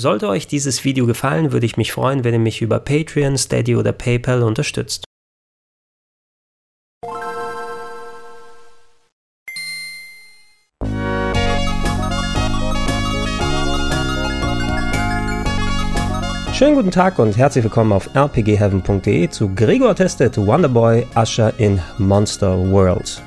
Sollte euch dieses Video gefallen, würde ich mich freuen, wenn ihr mich über Patreon, Steady oder PayPal unterstützt. Schönen guten Tag und herzlich willkommen auf rpgheaven.de zu Gregor testet Wonderboy Usher in Monster World.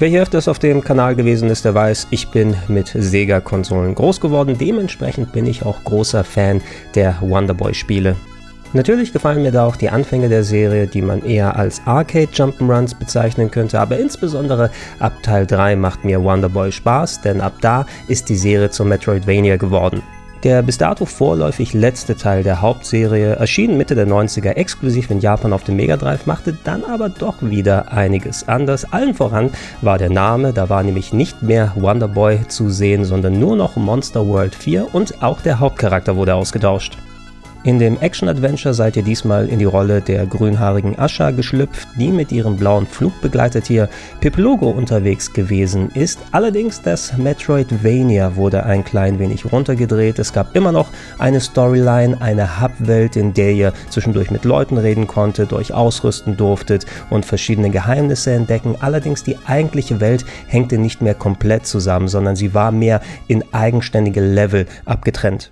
Wer hier öfters auf dem Kanal gewesen ist, der weiß, ich bin mit Sega-Konsolen groß geworden. Dementsprechend bin ich auch großer Fan der Wonderboy-Spiele. Natürlich gefallen mir da auch die Anfänge der Serie, die man eher als Arcade Jump'n'Runs bezeichnen könnte, aber insbesondere ab Teil 3 macht mir Wonderboy Spaß, denn ab da ist die Serie zum Metroidvania geworden. Der bis dato vorläufig letzte Teil der Hauptserie erschien Mitte der 90er exklusiv in Japan auf dem Mega Drive, machte dann aber doch wieder einiges anders. Allen voran war der Name, da war nämlich nicht mehr Wonder Boy zu sehen, sondern nur noch Monster World 4 und auch der Hauptcharakter wurde ausgetauscht. In dem Action-Adventure seid ihr diesmal in die Rolle der grünhaarigen Asha geschlüpft, die mit ihrem blauen Flugbegleitertier Piplogo unterwegs gewesen ist. Allerdings das Metroidvania wurde ein klein wenig runtergedreht. Es gab immer noch eine Storyline, eine Hubwelt, in der ihr zwischendurch mit Leuten reden konntet, euch ausrüsten durftet und verschiedene Geheimnisse entdecken. Allerdings die eigentliche Welt hängte nicht mehr komplett zusammen, sondern sie war mehr in eigenständige Level abgetrennt.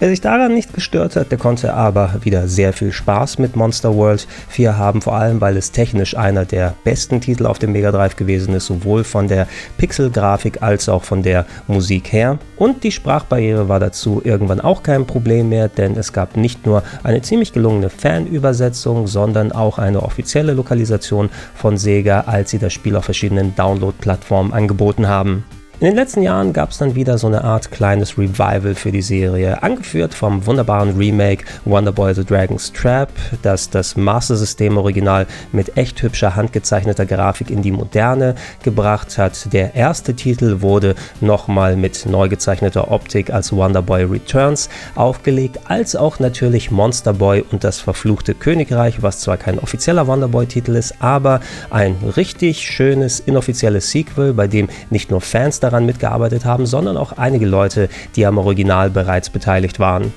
Wer sich daran nicht gestört hat, der konnte aber wieder sehr viel Spaß mit Monster World 4 haben, vor allem weil es technisch einer der besten Titel auf dem Mega Drive gewesen ist, sowohl von der Pixelgrafik als auch von der Musik her. Und die Sprachbarriere war dazu irgendwann auch kein Problem mehr, denn es gab nicht nur eine ziemlich gelungene Fanübersetzung, sondern auch eine offizielle Lokalisation von Sega, als sie das Spiel auf verschiedenen Download-Plattformen angeboten haben. In den letzten Jahren gab es dann wieder so eine Art kleines Revival für die Serie, angeführt vom wunderbaren Remake Wonderboy The Dragon's Trap, das das Master System Original mit echt hübscher handgezeichneter Grafik in die Moderne gebracht hat. Der erste Titel wurde nochmal mit neu gezeichneter Optik als Wonderboy Returns aufgelegt, als auch natürlich Monster Boy und das verfluchte Königreich, was zwar kein offizieller Wonderboy-Titel ist, aber ein richtig schönes inoffizielles Sequel, bei dem nicht nur Fans daran mitgearbeitet haben, sondern auch einige Leute, die am Original bereits beteiligt waren.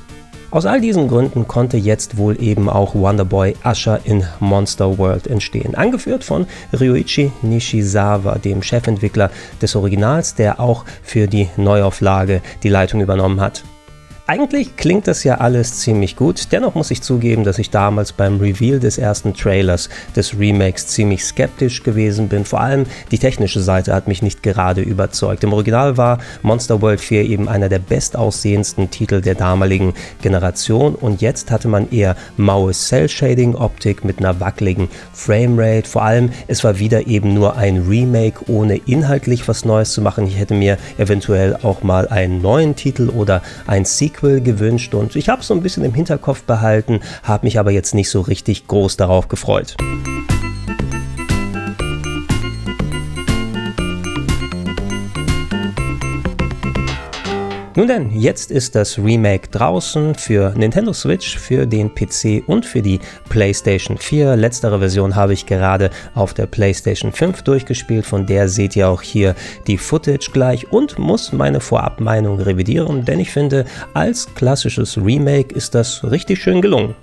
Aus all diesen Gründen konnte jetzt wohl eben auch Wonderboy Usher in Monster World entstehen. Angeführt von Ryuichi Nishizawa, dem Chefentwickler des Originals, der auch für die Neuauflage die Leitung übernommen hat. Eigentlich klingt das ja alles ziemlich gut, dennoch muss ich zugeben, dass ich damals beim Reveal des ersten Trailers des Remakes ziemlich skeptisch gewesen bin. Vor allem die technische Seite hat mich nicht gerade überzeugt. Im Original war Monster World 4 eben einer der bestaussehendsten Titel der damaligen Generation und jetzt hatte man eher maue Cell-Shading-Optik mit einer wackeligen Framerate. Vor allem, es war wieder eben nur ein Remake, ohne inhaltlich was Neues zu machen. Ich hätte mir eventuell auch mal einen neuen Titel oder ein Sequel Sequel gewünscht und ich habe es so ein bisschen im Hinterkopf behalten, habe mich aber jetzt nicht so richtig groß darauf gefreut. Nun denn, jetzt ist das Remake draußen für Nintendo Switch, für den PC und für die PlayStation 4. Letztere Version habe ich gerade auf der PlayStation 5 durchgespielt, von der seht ihr auch hier die Footage gleich und muss meine Vorabmeinung revidieren, denn ich finde, als klassisches Remake ist das richtig schön gelungen.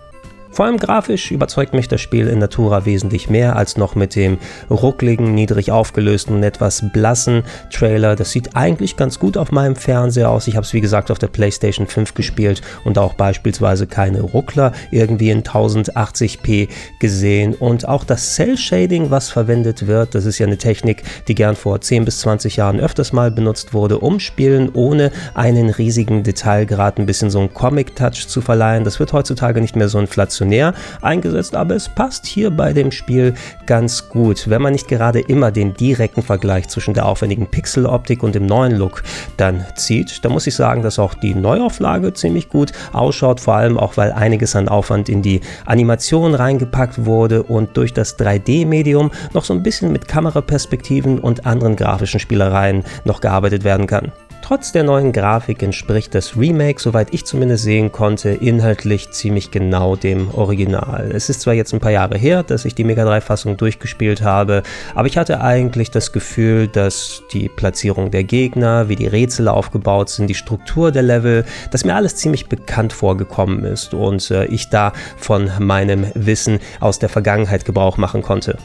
Vor allem grafisch überzeugt mich das Spiel in Natura wesentlich mehr als noch mit dem ruckligen, niedrig aufgelösten und etwas blassen Trailer. Das sieht eigentlich ganz gut auf meinem Fernseher aus. Ich habe es wie gesagt auf der PlayStation 5 gespielt und auch beispielsweise keine Ruckler irgendwie in 1080p gesehen. Und auch das Cell Shading, was verwendet wird, das ist ja eine Technik, die gern vor 10 bis 20 Jahren öfters mal benutzt wurde, um Spielen ohne einen riesigen Detailgrad ein bisschen so einen Comic-Touch zu verleihen. Das wird heutzutage nicht mehr so inflationär eingesetzt, aber es passt hier bei dem Spiel ganz gut. Wenn man nicht gerade immer den direkten Vergleich zwischen der aufwendigen Pixeloptik und dem neuen Look dann zieht, dann muss ich sagen, dass auch die Neuauflage ziemlich gut ausschaut, vor allem auch weil einiges an Aufwand in die Animation reingepackt wurde und durch das 3D-Medium noch so ein bisschen mit Kameraperspektiven und anderen grafischen Spielereien noch gearbeitet werden kann. Trotz der neuen Grafik entspricht das Remake, soweit ich zumindest sehen konnte, inhaltlich ziemlich genau dem Original. Es ist zwar jetzt ein paar Jahre her, dass ich die Mega 3-Fassung durchgespielt habe, aber ich hatte eigentlich das Gefühl, dass die Platzierung der Gegner, wie die Rätsel aufgebaut sind, die Struktur der Level, dass mir alles ziemlich bekannt vorgekommen ist und äh, ich da von meinem Wissen aus der Vergangenheit Gebrauch machen konnte.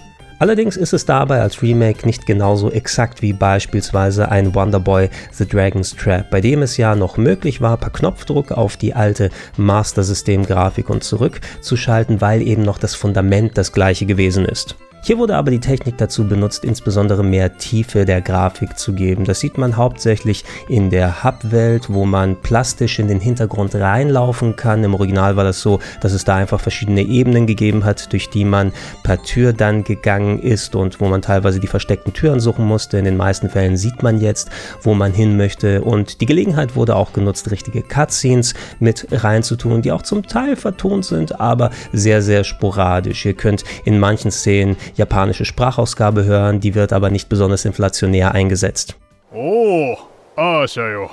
Allerdings ist es dabei als Remake nicht genauso exakt wie beispielsweise ein Wonderboy The Dragon's Trap, bei dem es ja noch möglich war, per Knopfdruck auf die alte Master System Grafik und zurückzuschalten, weil eben noch das Fundament das gleiche gewesen ist. Hier wurde aber die Technik dazu benutzt, insbesondere mehr Tiefe der Grafik zu geben. Das sieht man hauptsächlich in der Hub-Welt, wo man plastisch in den Hintergrund reinlaufen kann. Im Original war das so, dass es da einfach verschiedene Ebenen gegeben hat, durch die man per Tür dann gegangen ist und wo man teilweise die versteckten Türen suchen musste. In den meisten Fällen sieht man jetzt, wo man hin möchte. Und die Gelegenheit wurde auch genutzt, richtige Cutscenes mit reinzutun, die auch zum Teil vertont sind, aber sehr, sehr sporadisch. Ihr könnt in manchen Szenen japanische Sprachausgabe hören, die wird aber nicht besonders inflationär eingesetzt. Oh, Asha yo.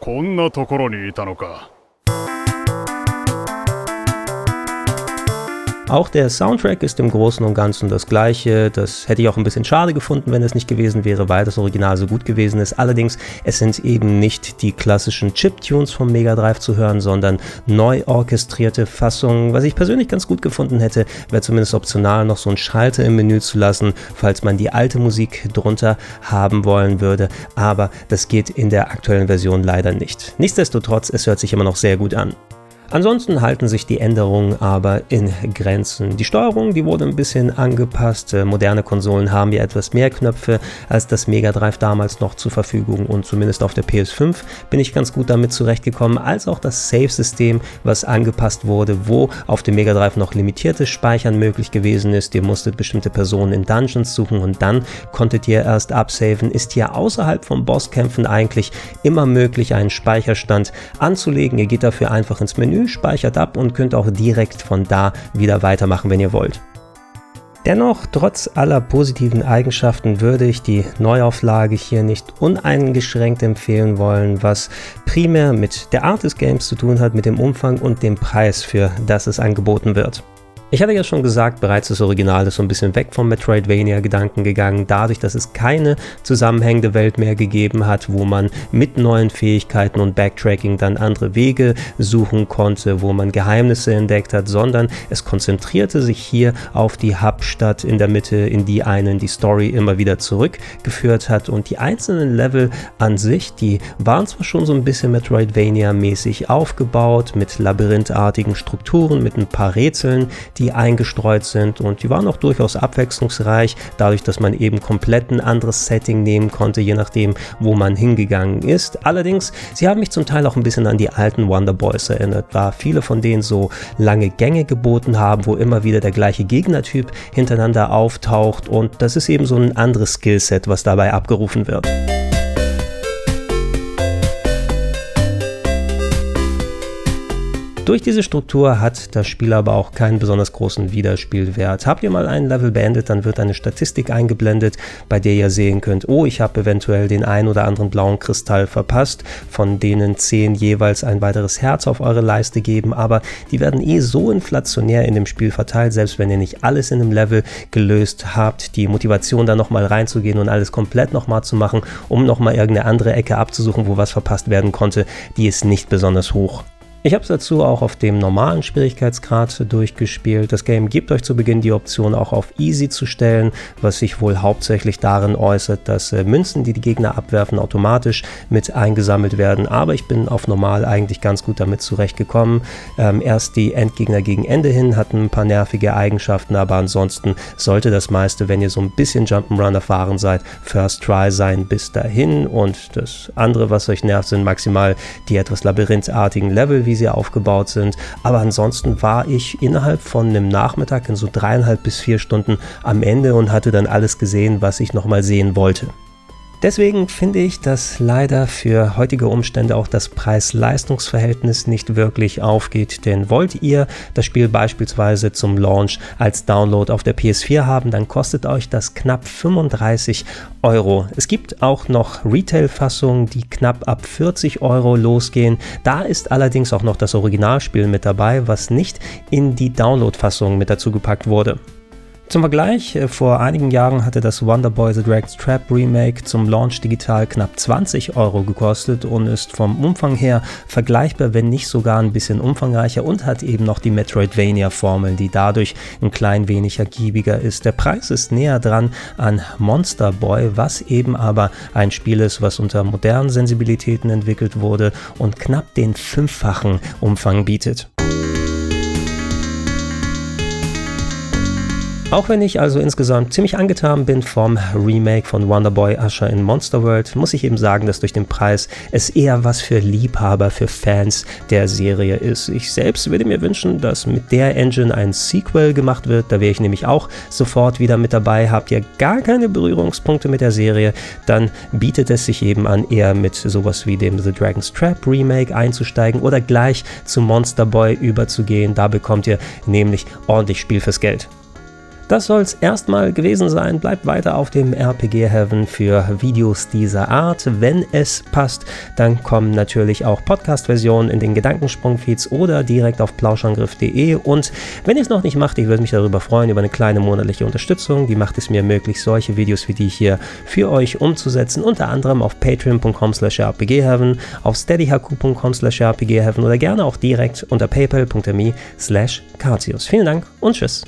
こんなところにいたのか。 Auch der Soundtrack ist im Großen und Ganzen das gleiche. Das hätte ich auch ein bisschen schade gefunden, wenn es nicht gewesen wäre, weil das Original so gut gewesen ist. Allerdings, es sind eben nicht die klassischen Chip-Tunes vom Mega Drive zu hören, sondern neu orchestrierte Fassungen. Was ich persönlich ganz gut gefunden hätte, wäre zumindest optional noch so ein Schalter im Menü zu lassen, falls man die alte Musik drunter haben wollen würde. Aber das geht in der aktuellen Version leider nicht. Nichtsdestotrotz, es hört sich immer noch sehr gut an. Ansonsten halten sich die Änderungen aber in Grenzen. Die Steuerung, die wurde ein bisschen angepasst. Äh, moderne Konsolen haben ja etwas mehr Knöpfe als das Mega Drive damals noch zur Verfügung und zumindest auf der PS5 bin ich ganz gut damit zurechtgekommen, als auch das Save-System, was angepasst wurde, wo auf dem Mega Drive noch limitiertes Speichern möglich gewesen ist. Ihr musstet bestimmte Personen in Dungeons suchen und dann konntet ihr erst absaven. Ist hier außerhalb von Bosskämpfen eigentlich immer möglich, einen Speicherstand anzulegen. Ihr geht dafür einfach ins Menü Speichert ab und könnt auch direkt von da wieder weitermachen, wenn ihr wollt. Dennoch, trotz aller positiven Eigenschaften würde ich die Neuauflage hier nicht uneingeschränkt empfehlen wollen, was primär mit der Art des Games zu tun hat, mit dem Umfang und dem Preis, für das es angeboten wird. Ich hatte ja schon gesagt, bereits das Original ist so ein bisschen weg vom Metroidvania-Gedanken gegangen, dadurch, dass es keine zusammenhängende Welt mehr gegeben hat, wo man mit neuen Fähigkeiten und Backtracking dann andere Wege suchen konnte, wo man Geheimnisse entdeckt hat, sondern es konzentrierte sich hier auf die Hauptstadt in der Mitte, in die einen die Story immer wieder zurückgeführt hat. Und die einzelnen Level an sich, die waren zwar schon so ein bisschen Metroidvania-mäßig aufgebaut, mit labyrinthartigen Strukturen, mit ein paar Rätseln, die eingestreut sind und die waren auch durchaus abwechslungsreich, dadurch, dass man eben komplett ein anderes Setting nehmen konnte, je nachdem, wo man hingegangen ist. Allerdings, sie haben mich zum Teil auch ein bisschen an die alten Wonder Boys erinnert, da viele von denen so lange Gänge geboten haben, wo immer wieder der gleiche Gegnertyp hintereinander auftaucht und das ist eben so ein anderes Skillset, was dabei abgerufen wird. Durch diese Struktur hat das Spiel aber auch keinen besonders großen Wiederspielwert. Habt ihr mal ein Level beendet, dann wird eine Statistik eingeblendet, bei der ihr sehen könnt, oh, ich habe eventuell den ein oder anderen blauen Kristall verpasst, von denen 10 jeweils ein weiteres Herz auf eure Leiste geben, aber die werden eh so inflationär in dem Spiel verteilt, selbst wenn ihr nicht alles in einem Level gelöst habt, die Motivation da nochmal reinzugehen und alles komplett nochmal zu machen, um nochmal irgendeine andere Ecke abzusuchen, wo was verpasst werden konnte, die ist nicht besonders hoch. Ich habe es dazu auch auf dem normalen Schwierigkeitsgrad durchgespielt. Das Game gibt euch zu Beginn die Option auch auf Easy zu stellen, was sich wohl hauptsächlich darin äußert, dass äh, Münzen, die die Gegner abwerfen, automatisch mit eingesammelt werden. Aber ich bin auf normal eigentlich ganz gut damit zurechtgekommen. Ähm, erst die Endgegner gegen Ende hin hatten ein paar nervige Eigenschaften, aber ansonsten sollte das meiste, wenn ihr so ein bisschen Jump'n'Run erfahren seid, First Try sein bis dahin. Und das andere, was euch nervt, sind maximal die etwas labyrinthartigen Level, wie sie aufgebaut sind. Aber ansonsten war ich innerhalb von einem Nachmittag in so dreieinhalb bis vier Stunden am Ende und hatte dann alles gesehen, was ich nochmal sehen wollte. Deswegen finde ich, dass leider für heutige Umstände auch das Preis-Leistungs-Verhältnis nicht wirklich aufgeht. Denn wollt ihr das Spiel beispielsweise zum Launch als Download auf der PS4 haben, dann kostet euch das knapp 35 Euro. Es gibt auch noch Retail-Fassungen, die knapp ab 40 Euro losgehen. Da ist allerdings auch noch das Originalspiel mit dabei, was nicht in die Download-Fassung mit dazu gepackt wurde. Zum Vergleich, äh, vor einigen Jahren hatte das Wonder Boy The Dragon's Trap Remake zum Launch digital knapp 20 Euro gekostet und ist vom Umfang her vergleichbar, wenn nicht sogar ein bisschen umfangreicher und hat eben noch die Metroidvania-Formel, die dadurch ein klein wenig ergiebiger ist. Der Preis ist näher dran an Monster Boy, was eben aber ein Spiel ist, was unter modernen Sensibilitäten entwickelt wurde und knapp den fünffachen Umfang bietet. Auch wenn ich also insgesamt ziemlich angetan bin vom Remake von Wonderboy Usher in Monster World, muss ich eben sagen, dass durch den Preis es eher was für Liebhaber, für Fans der Serie ist. Ich selbst würde mir wünschen, dass mit der Engine ein Sequel gemacht wird. Da wäre ich nämlich auch sofort wieder mit dabei. Habt ihr gar keine Berührungspunkte mit der Serie, dann bietet es sich eben an, eher mit sowas wie dem The Dragon's Trap Remake einzusteigen oder gleich zu Monster Boy überzugehen. Da bekommt ihr nämlich ordentlich Spiel fürs Geld. Das soll es erstmal gewesen sein. Bleibt weiter auf dem RPG Heaven für Videos dieser Art. Wenn es passt, dann kommen natürlich auch Podcast-Versionen in den Gedankensprung-Feeds oder direkt auf plauschangriff.de. Und wenn ihr es noch nicht macht, ich würde mich darüber freuen, über eine kleine monatliche Unterstützung. Die macht es mir möglich, solche Videos wie die hier für euch umzusetzen. Unter anderem auf patreon.com slash rpgheaven, auf steadyhq.com slash rpgheaven oder gerne auch direkt unter paypal.me slash Vielen Dank und tschüss.